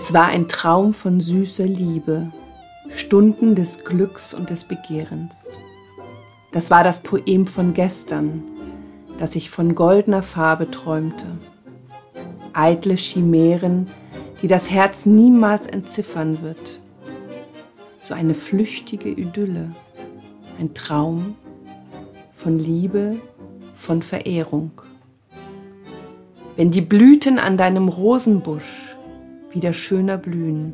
Es war ein Traum von süßer Liebe, Stunden des Glücks und des Begehrens. Das war das Poem von gestern, das ich von goldener Farbe träumte. Eitle Chimären, die das Herz niemals entziffern wird. So eine flüchtige Idylle, ein Traum von Liebe, von Verehrung. Wenn die Blüten an deinem Rosenbusch wieder schöner blühen,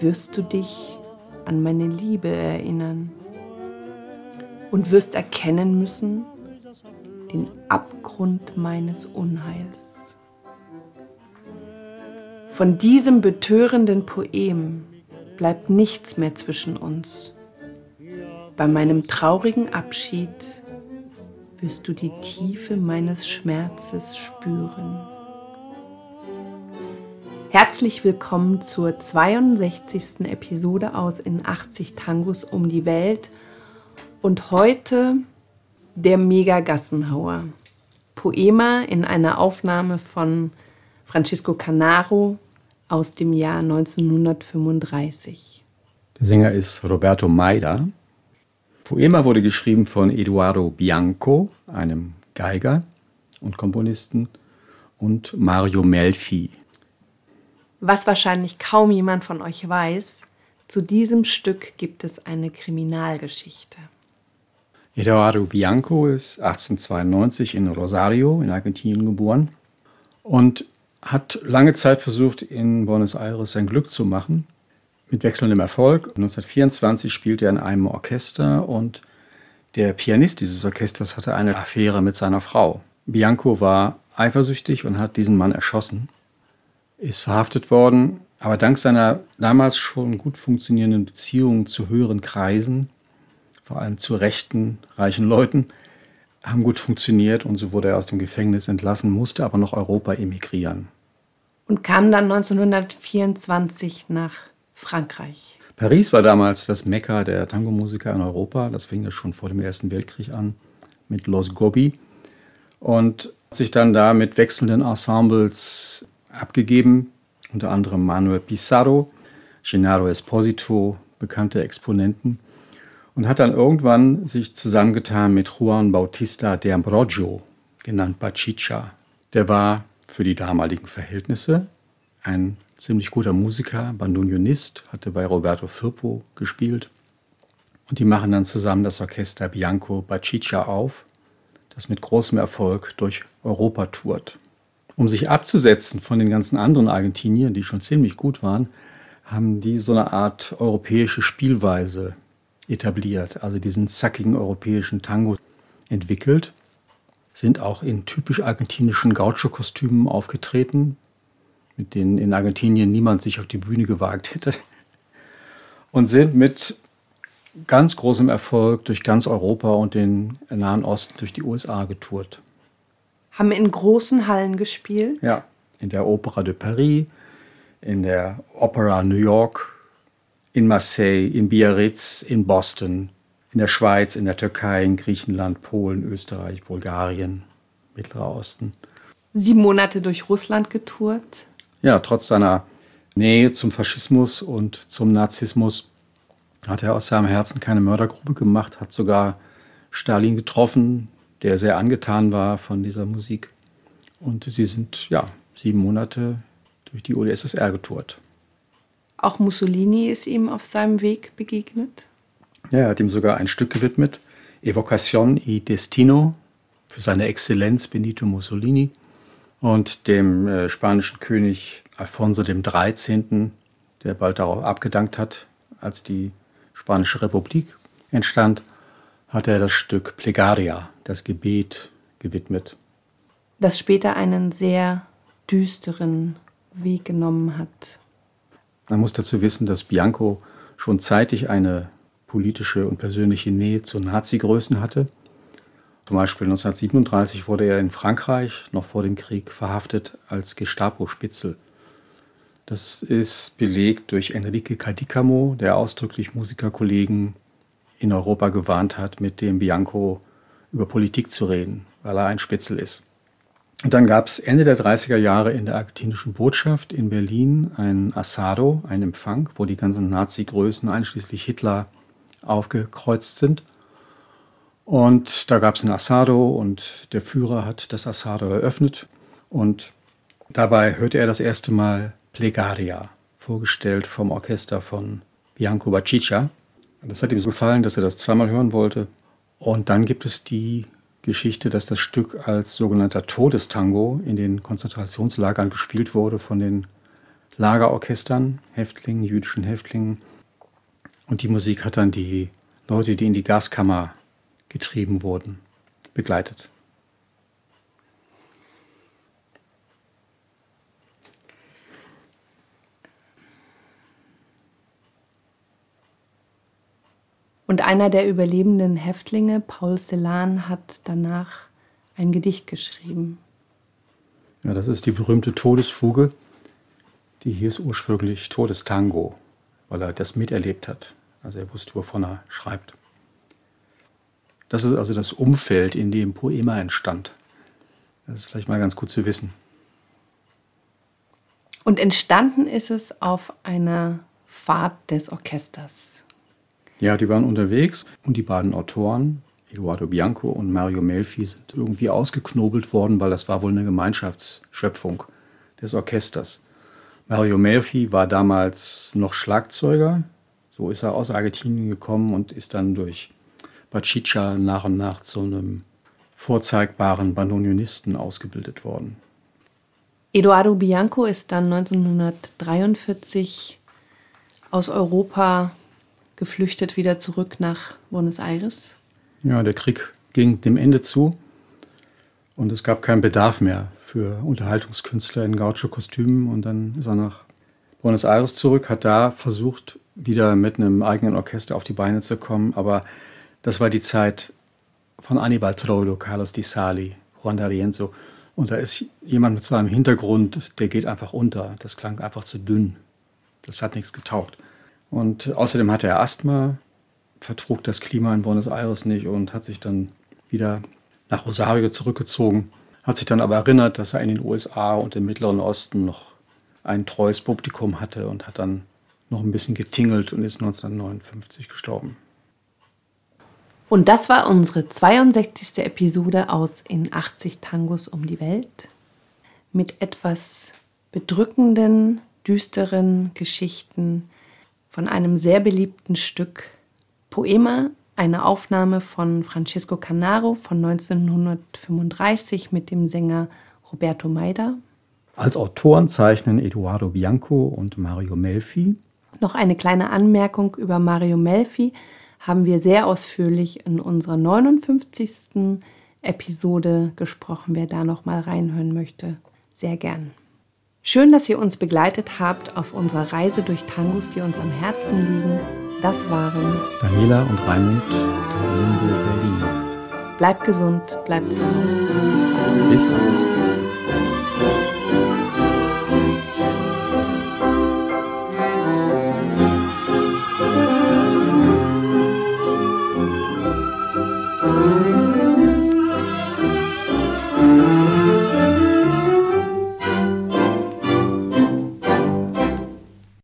wirst du dich an meine Liebe erinnern und wirst erkennen müssen den Abgrund meines Unheils. Von diesem betörenden Poem bleibt nichts mehr zwischen uns. Bei meinem traurigen Abschied wirst du die Tiefe meines Schmerzes spüren. Herzlich willkommen zur 62. Episode aus In 80 Tangos um die Welt und heute der Mega-Gassenhauer. Poema in einer Aufnahme von Francisco Canaro aus dem Jahr 1935. Der Sänger ist Roberto Maida. Poema wurde geschrieben von Eduardo Bianco, einem Geiger und Komponisten, und Mario Melfi. Was wahrscheinlich kaum jemand von euch weiß, zu diesem Stück gibt es eine Kriminalgeschichte. Eduardo Bianco ist 1892 in Rosario in Argentinien geboren und hat lange Zeit versucht, in Buenos Aires sein Glück zu machen, mit wechselndem Erfolg. 1924 spielte er in einem Orchester und der Pianist dieses Orchesters hatte eine Affäre mit seiner Frau. Bianco war eifersüchtig und hat diesen Mann erschossen, ist verhaftet worden, aber dank seiner damals schon gut funktionierenden Beziehungen zu höheren Kreisen vor allem zu rechten, reichen Leuten, haben gut funktioniert und so wurde er aus dem Gefängnis entlassen, musste aber noch Europa emigrieren. Und kam dann 1924 nach Frankreich. Paris war damals das Mekka der Tango-Musiker in Europa. Das fing ja schon vor dem Ersten Weltkrieg an mit Los Gobi und hat sich dann da mit wechselnden Ensembles abgegeben, unter anderem Manuel Pizarro, Gennaro Esposito, bekannte Exponenten und hat dann irgendwann sich zusammengetan mit Juan Bautista de Ambrogio, genannt Bachicha. Der war für die damaligen Verhältnisse ein ziemlich guter Musiker, Bandunionist, hatte bei Roberto Firpo gespielt. Und die machen dann zusammen das Orchester Bianco Bachicha auf, das mit großem Erfolg durch Europa tourt. Um sich abzusetzen von den ganzen anderen Argentiniern, die schon ziemlich gut waren, haben die so eine Art europäische Spielweise etabliert, also diesen zackigen europäischen Tango entwickelt, sind auch in typisch argentinischen Gaucho-Kostümen aufgetreten, mit denen in Argentinien niemand sich auf die Bühne gewagt hätte, und sind mit ganz großem Erfolg durch ganz Europa und den Nahen Osten, durch die USA getourt. Haben in großen Hallen gespielt? Ja, in der Opera de Paris, in der Opera New York, in Marseille, in Biarritz, in Boston, in der Schweiz, in der Türkei, in Griechenland, Polen, Österreich, Bulgarien, Mittlerer Osten. Sieben Monate durch Russland getourt. Ja, trotz seiner Nähe zum Faschismus und zum Nazismus hat er aus seinem Herzen keine Mördergrube gemacht, hat sogar Stalin getroffen, der sehr angetan war von dieser Musik. Und sie sind ja sieben Monate durch die UdSSR getourt. Auch Mussolini ist ihm auf seinem Weg begegnet. Ja, er hat ihm sogar ein Stück gewidmet, Evocación y Destino, für seine Exzellenz Benito Mussolini und dem äh, spanischen König Alfonso XIII., der bald darauf abgedankt hat, als die Spanische Republik entstand, hat er das Stück Plegaria, das Gebet, gewidmet. Das später einen sehr düsteren Weg genommen hat. Man muss dazu wissen, dass Bianco schon zeitig eine politische und persönliche Nähe zu Nazi-Größen hatte. Zum Beispiel 1937 wurde er in Frankreich noch vor dem Krieg verhaftet als Gestapo-Spitzel. Das ist belegt durch Enrique Cadicamo, der ausdrücklich Musikerkollegen in Europa gewarnt hat, mit dem Bianco über Politik zu reden, weil er ein Spitzel ist. Und dann gab es Ende der 30er Jahre in der argentinischen Botschaft in Berlin ein Asado, ein Empfang, wo die ganzen Nazi-Größen einschließlich Hitler aufgekreuzt sind. Und da gab es ein Asado und der Führer hat das Asado eröffnet und dabei hörte er das erste Mal Plegaria, vorgestellt vom Orchester von Bianco Bacicia. Das hat ihm so gefallen, dass er das zweimal hören wollte. Und dann gibt es die Geschichte, dass das Stück als sogenannter Todestango in den Konzentrationslagern gespielt wurde von den Lagerorchestern, Häftlingen, jüdischen Häftlingen. Und die Musik hat dann die Leute, die in die Gaskammer getrieben wurden, begleitet. Und einer der überlebenden Häftlinge, Paul Celan, hat danach ein Gedicht geschrieben. Ja, das ist die berühmte Todesfuge. Die ist ursprünglich Todestango, weil er das miterlebt hat. Also er wusste, wovon er schreibt. Das ist also das Umfeld, in dem Poema entstand. Das ist vielleicht mal ganz gut zu wissen. Und entstanden ist es auf einer Fahrt des Orchesters. Ja, die waren unterwegs und die beiden Autoren, Eduardo Bianco und Mario Melfi, sind irgendwie ausgeknobelt worden, weil das war wohl eine Gemeinschaftsschöpfung des Orchesters. Mario Melfi war damals noch Schlagzeuger, so ist er aus Argentinien gekommen und ist dann durch Bacicia nach und nach zu einem vorzeigbaren Bandonionisten ausgebildet worden. Eduardo Bianco ist dann 1943 aus Europa geflüchtet wieder zurück nach Buenos Aires. Ja, der Krieg ging dem Ende zu und es gab keinen Bedarf mehr für Unterhaltungskünstler in Gaucho-Kostümen und dann ist er nach Buenos Aires zurück, hat da versucht, wieder mit einem eigenen Orchester auf die Beine zu kommen, aber das war die Zeit von Anibal Troilo, Carlos Di Sali, Juan D'Arienzo. Und da ist jemand mit so einem Hintergrund, der geht einfach unter. Das klang einfach zu dünn. Das hat nichts getaugt. Und außerdem hatte er Asthma, vertrug das Klima in Buenos Aires nicht und hat sich dann wieder nach Rosario zurückgezogen. Hat sich dann aber erinnert, dass er in den USA und im Mittleren Osten noch ein treues Publikum hatte und hat dann noch ein bisschen getingelt und ist 1959 gestorben. Und das war unsere 62. Episode aus In 80 Tangos um die Welt mit etwas bedrückenden, düsteren Geschichten von einem sehr beliebten Stück Poema, eine Aufnahme von Francisco Canaro von 1935 mit dem Sänger Roberto Maida. Als Autoren zeichnen Eduardo Bianco und Mario Melfi. Noch eine kleine Anmerkung über Mario Melfi haben wir sehr ausführlich in unserer 59. Episode gesprochen. Wer da noch mal reinhören möchte, sehr gern. Schön, dass ihr uns begleitet habt auf unserer Reise durch Tangos, die uns am Herzen liegen. Das waren Daniela und Raimund Limbo Berlin. Bleibt gesund, bleibt zu Hause. Bis bald. Bis bald.